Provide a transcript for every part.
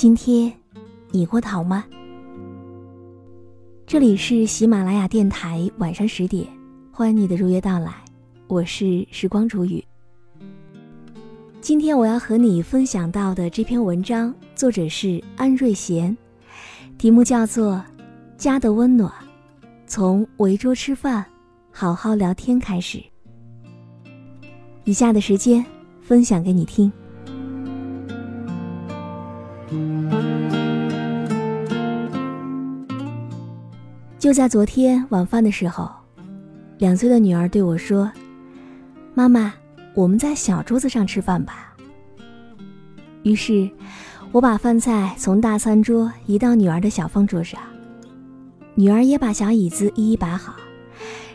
今天你过得好吗？这里是喜马拉雅电台，晚上十点，欢迎你的如约到来，我是时光煮雨。今天我要和你分享到的这篇文章，作者是安瑞贤，题目叫做《家的温暖》，从围桌吃饭、好好聊天开始。以下的时间分享给你听。就在昨天晚饭的时候，两岁的女儿对我说：“妈妈，我们在小桌子上吃饭吧。”于是，我把饭菜从大餐桌移到女儿的小方桌上，女儿也把小椅子一一摆好，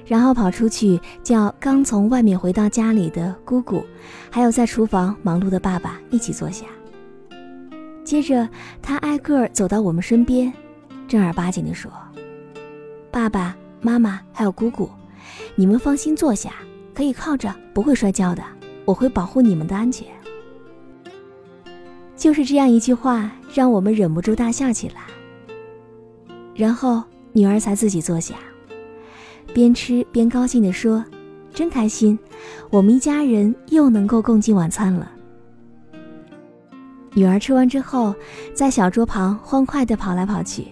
然后跑出去叫刚从外面回到家里的姑姑，还有在厨房忙碌的爸爸一起坐下。接着，他挨个走到我们身边，正儿八经地说：“爸爸妈妈还有姑姑，你们放心坐下，可以靠着，不会摔跤的，我会保护你们的安全。”就是这样一句话，让我们忍不住大笑起来。然后女儿才自己坐下，边吃边高兴地说：“真开心，我们一家人又能够共进晚餐了。”女儿吃完之后，在小桌旁欢快地跑来跑去，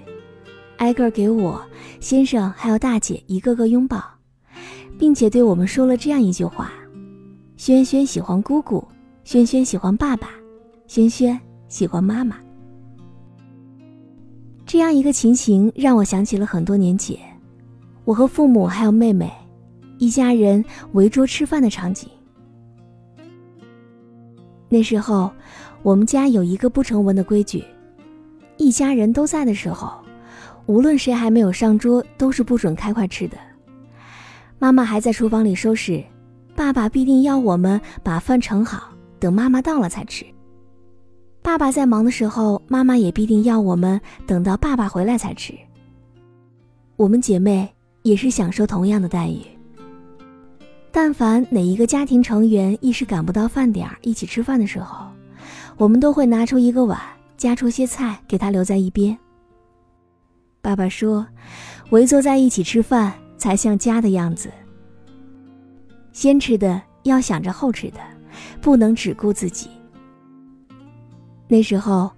挨个给我、先生还有大姐一个个拥抱，并且对我们说了这样一句话：“轩轩喜欢姑姑，轩轩喜欢爸爸，轩轩喜欢妈妈。”这样一个情形让我想起了很多年前，我和父母还有妹妹，一家人围桌吃饭的场景。那时候，我们家有一个不成文的规矩：一家人都在的时候，无论谁还没有上桌，都是不准开筷吃的。妈妈还在厨房里收拾，爸爸必定要我们把饭盛好，等妈妈到了才吃。爸爸在忙的时候，妈妈也必定要我们等到爸爸回来才吃。我们姐妹也是享受同样的待遇。但凡哪一个家庭成员一时赶不到饭点儿一起吃饭的时候，我们都会拿出一个碗，夹出些菜给他留在一边。爸爸说：“围坐在一起吃饭才像家的样子。先吃的要想着后吃的，不能只顾自己。”那时候，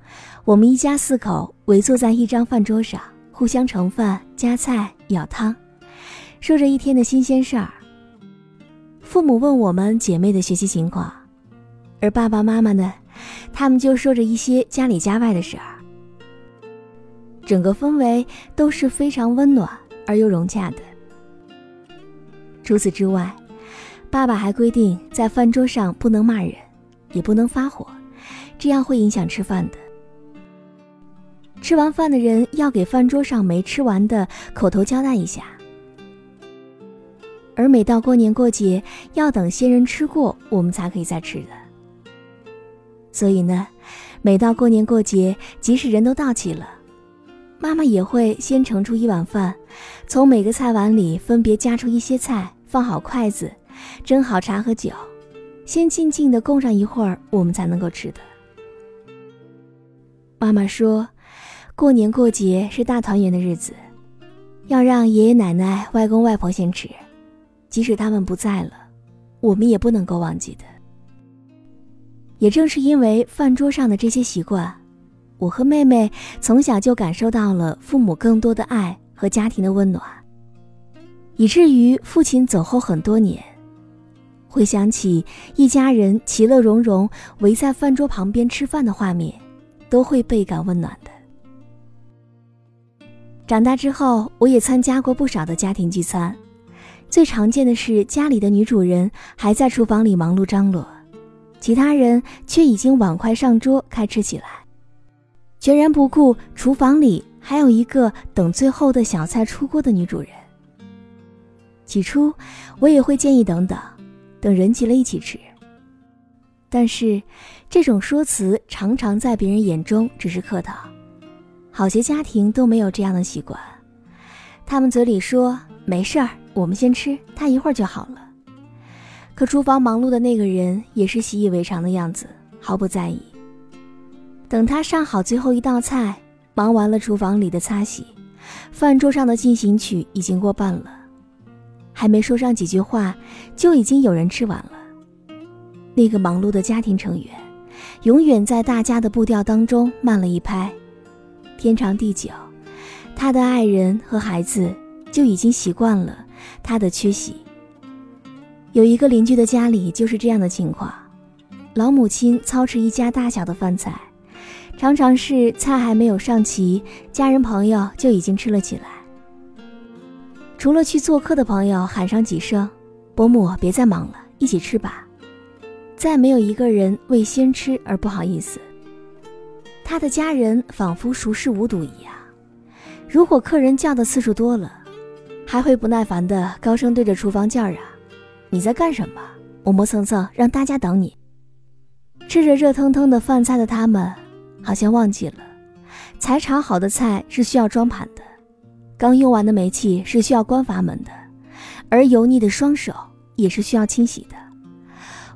我们一家四口围坐在一张饭桌上，互相盛饭、夹菜、舀汤，说着一天的新鲜事儿。父母问我们姐妹的学习情况，而爸爸妈妈呢，他们就说着一些家里家外的事儿。整个氛围都是非常温暖而又融洽的。除此之外，爸爸还规定在饭桌上不能骂人，也不能发火，这样会影响吃饭的。吃完饭的人要给饭桌上没吃完的口头交代一下。而每到过年过节，要等先人吃过，我们才可以再吃的。所以呢，每到过年过节，即使人都到齐了，妈妈也会先盛出一碗饭，从每个菜碗里分别夹出一些菜，放好筷子，蒸好茶和酒，先静静的供上一会儿，我们才能够吃的。妈妈说，过年过节是大团圆的日子，要让爷爷奶奶、外公外婆先吃，即使他们不在了，我们也不能够忘记的。也正是因为饭桌上的这些习惯，我和妹妹从小就感受到了父母更多的爱和家庭的温暖，以至于父亲走后很多年，回想起一家人其乐融融围在饭桌旁边吃饭的画面，都会倍感温暖的。长大之后，我也参加过不少的家庭聚餐，最常见的是家里的女主人还在厨房里忙碌张罗，其他人却已经碗筷上桌开吃起来，全然不顾厨房里还有一个等最后的小菜出锅的女主人。起初，我也会建议等等，等人齐了一起吃。但是，这种说辞常常在别人眼中只是客套。好些家庭都没有这样的习惯，他们嘴里说没事儿，我们先吃，他一会儿就好了。可厨房忙碌的那个人也是习以为常的样子，毫不在意。等他上好最后一道菜，忙完了厨房里的擦洗，饭桌上的进行曲已经过半了，还没说上几句话，就已经有人吃完了。那个忙碌的家庭成员，永远在大家的步调当中慢了一拍。天长地久，他的爱人和孩子就已经习惯了他的缺席。有一个邻居的家里就是这样的情况，老母亲操持一家大小的饭菜，常常是菜还没有上齐，家人朋友就已经吃了起来。除了去做客的朋友喊上几声“伯母，别再忙了，一起吃吧”，再没有一个人为先吃而不好意思。他的家人仿佛熟视无睹一样，如果客人叫的次数多了，还会不耐烦的高声对着厨房叫嚷：“你在干什么？磨磨蹭蹭，让大家等你。”吃着热腾腾的饭菜的他们，好像忘记了，才炒好的菜是需要装盘的，刚用完的煤气是需要关阀门的，而油腻的双手也是需要清洗的，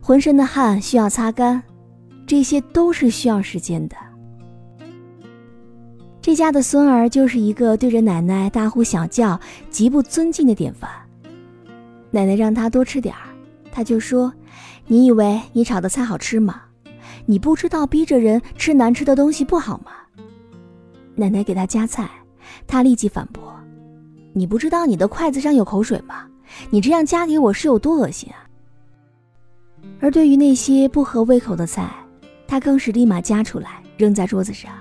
浑身的汗需要擦干，这些都是需要时间的。这家的孙儿就是一个对着奶奶大呼小叫、极不尊敬的典范。奶奶让他多吃点儿，他就说：“你以为你炒的菜好吃吗？你不知道逼着人吃难吃的东西不好吗？”奶奶给他夹菜，他立即反驳：“你不知道你的筷子上有口水吗？你这样夹给我是有多恶心啊！”而对于那些不合胃口的菜，他更是立马夹出来扔在桌子上。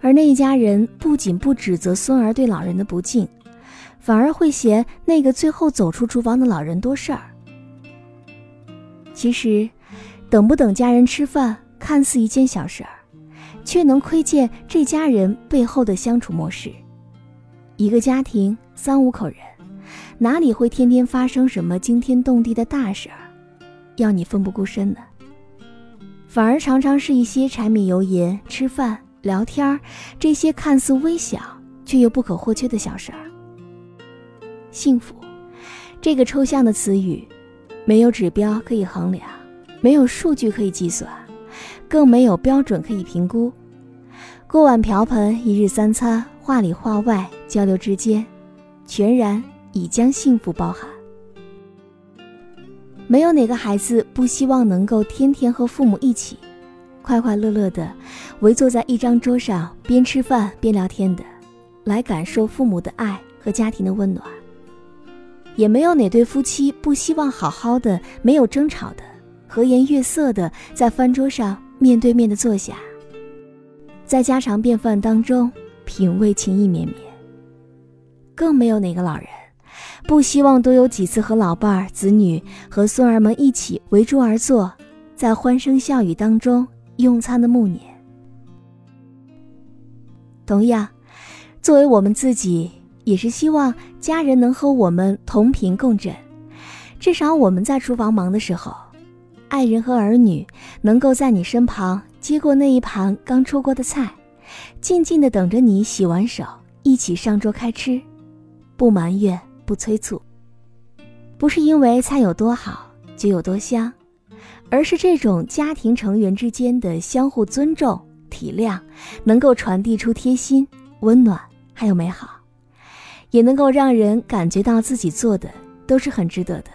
而那一家人不仅不指责孙儿对老人的不敬，反而会嫌那个最后走出厨房的老人多事儿。其实，等不等家人吃饭，看似一件小事儿，却能窥见这家人背后的相处模式。一个家庭三五口人，哪里会天天发生什么惊天动地的大事儿，要你奋不顾身呢？反而常常是一些柴米油盐吃饭。聊天儿，这些看似微小却又不可或缺的小事儿。幸福，这个抽象的词语，没有指标可以衡量，没有数据可以计算，更没有标准可以评估。锅碗瓢盆、一日三餐、话里话外交流之间，全然已将幸福包含。没有哪个孩子不希望能够天天和父母一起。快快乐乐的围坐在一张桌上，边吃饭边聊天的，来感受父母的爱和家庭的温暖。也没有哪对夫妻不希望好好的、没有争吵的、和颜悦色的在饭桌上面对面的坐下，在家常便饭当中品味情意绵绵。更没有哪个老人不希望多有几次和老伴儿、子女和孙儿们一起围桌而坐，在欢声笑语当中。用餐的暮年，同样，作为我们自己，也是希望家人能和我们同频共振。至少我们在厨房忙的时候，爱人和儿女能够在你身旁接过那一盘刚出锅的菜，静静的等着你洗完手，一起上桌开吃，不埋怨，不催促。不是因为菜有多好就有多香。而是这种家庭成员之间的相互尊重、体谅，能够传递出贴心、温暖，还有美好。也能够让人感觉到自己做的都是很值得的，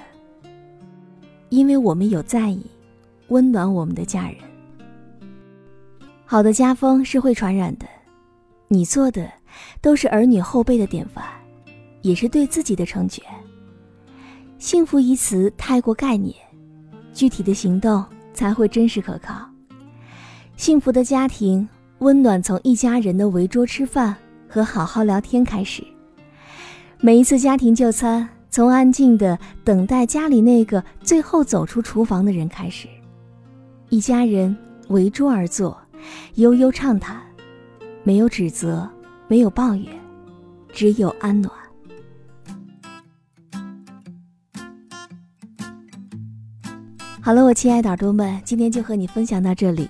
因为我们有在意，温暖我们的家人。好的家风是会传染的，你做的都是儿女后辈的典范，也是对自己的成全。幸福一词太过概念，具体的行动才会真实可靠。幸福的家庭温暖从一家人的围桌吃饭和好好聊天开始。每一次家庭就餐，从安静的等待家里那个最后走出厨房的人开始，一家人围桌而坐，悠悠畅谈，没有指责，没有抱怨，只有安暖。好了，我亲爱的耳朵们，今天就和你分享到这里。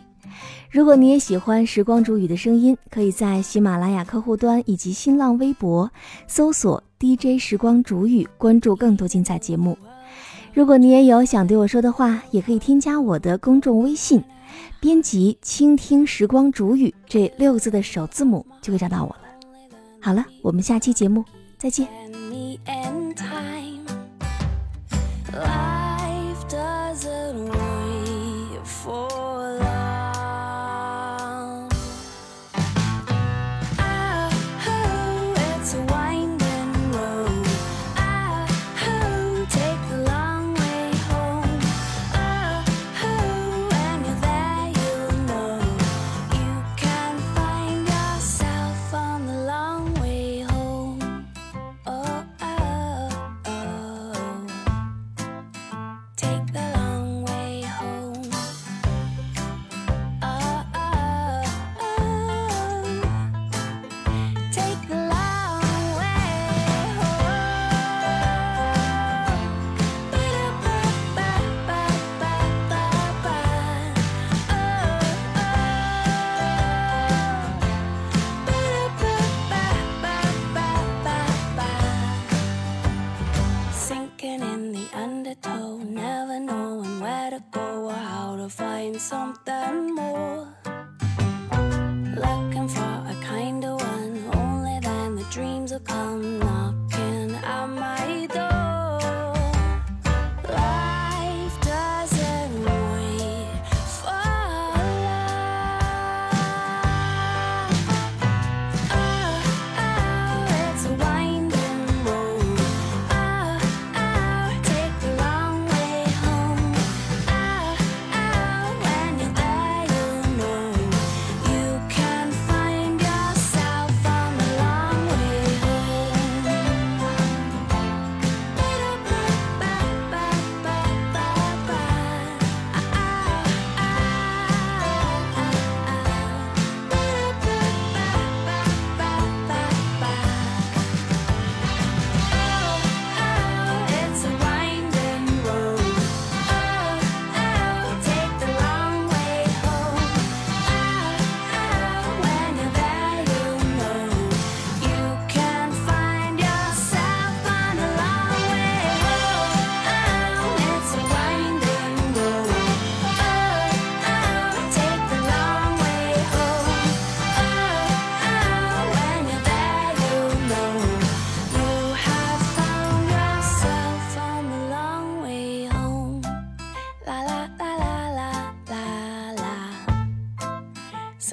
如果你也喜欢时光煮雨的声音，可以在喜马拉雅客户端以及新浪微博搜索。DJ 时光煮雨，关注更多精彩节目。如果你也有想对我说的话，也可以添加我的公众微信，编辑“倾听时光煮雨”这六个字的首字母，就会找到我了。好了，我们下期节目再见。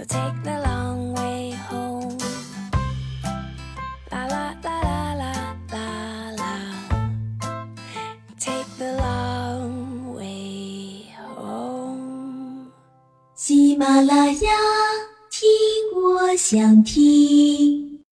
Take the long way home，喜马拉雅，听我想听。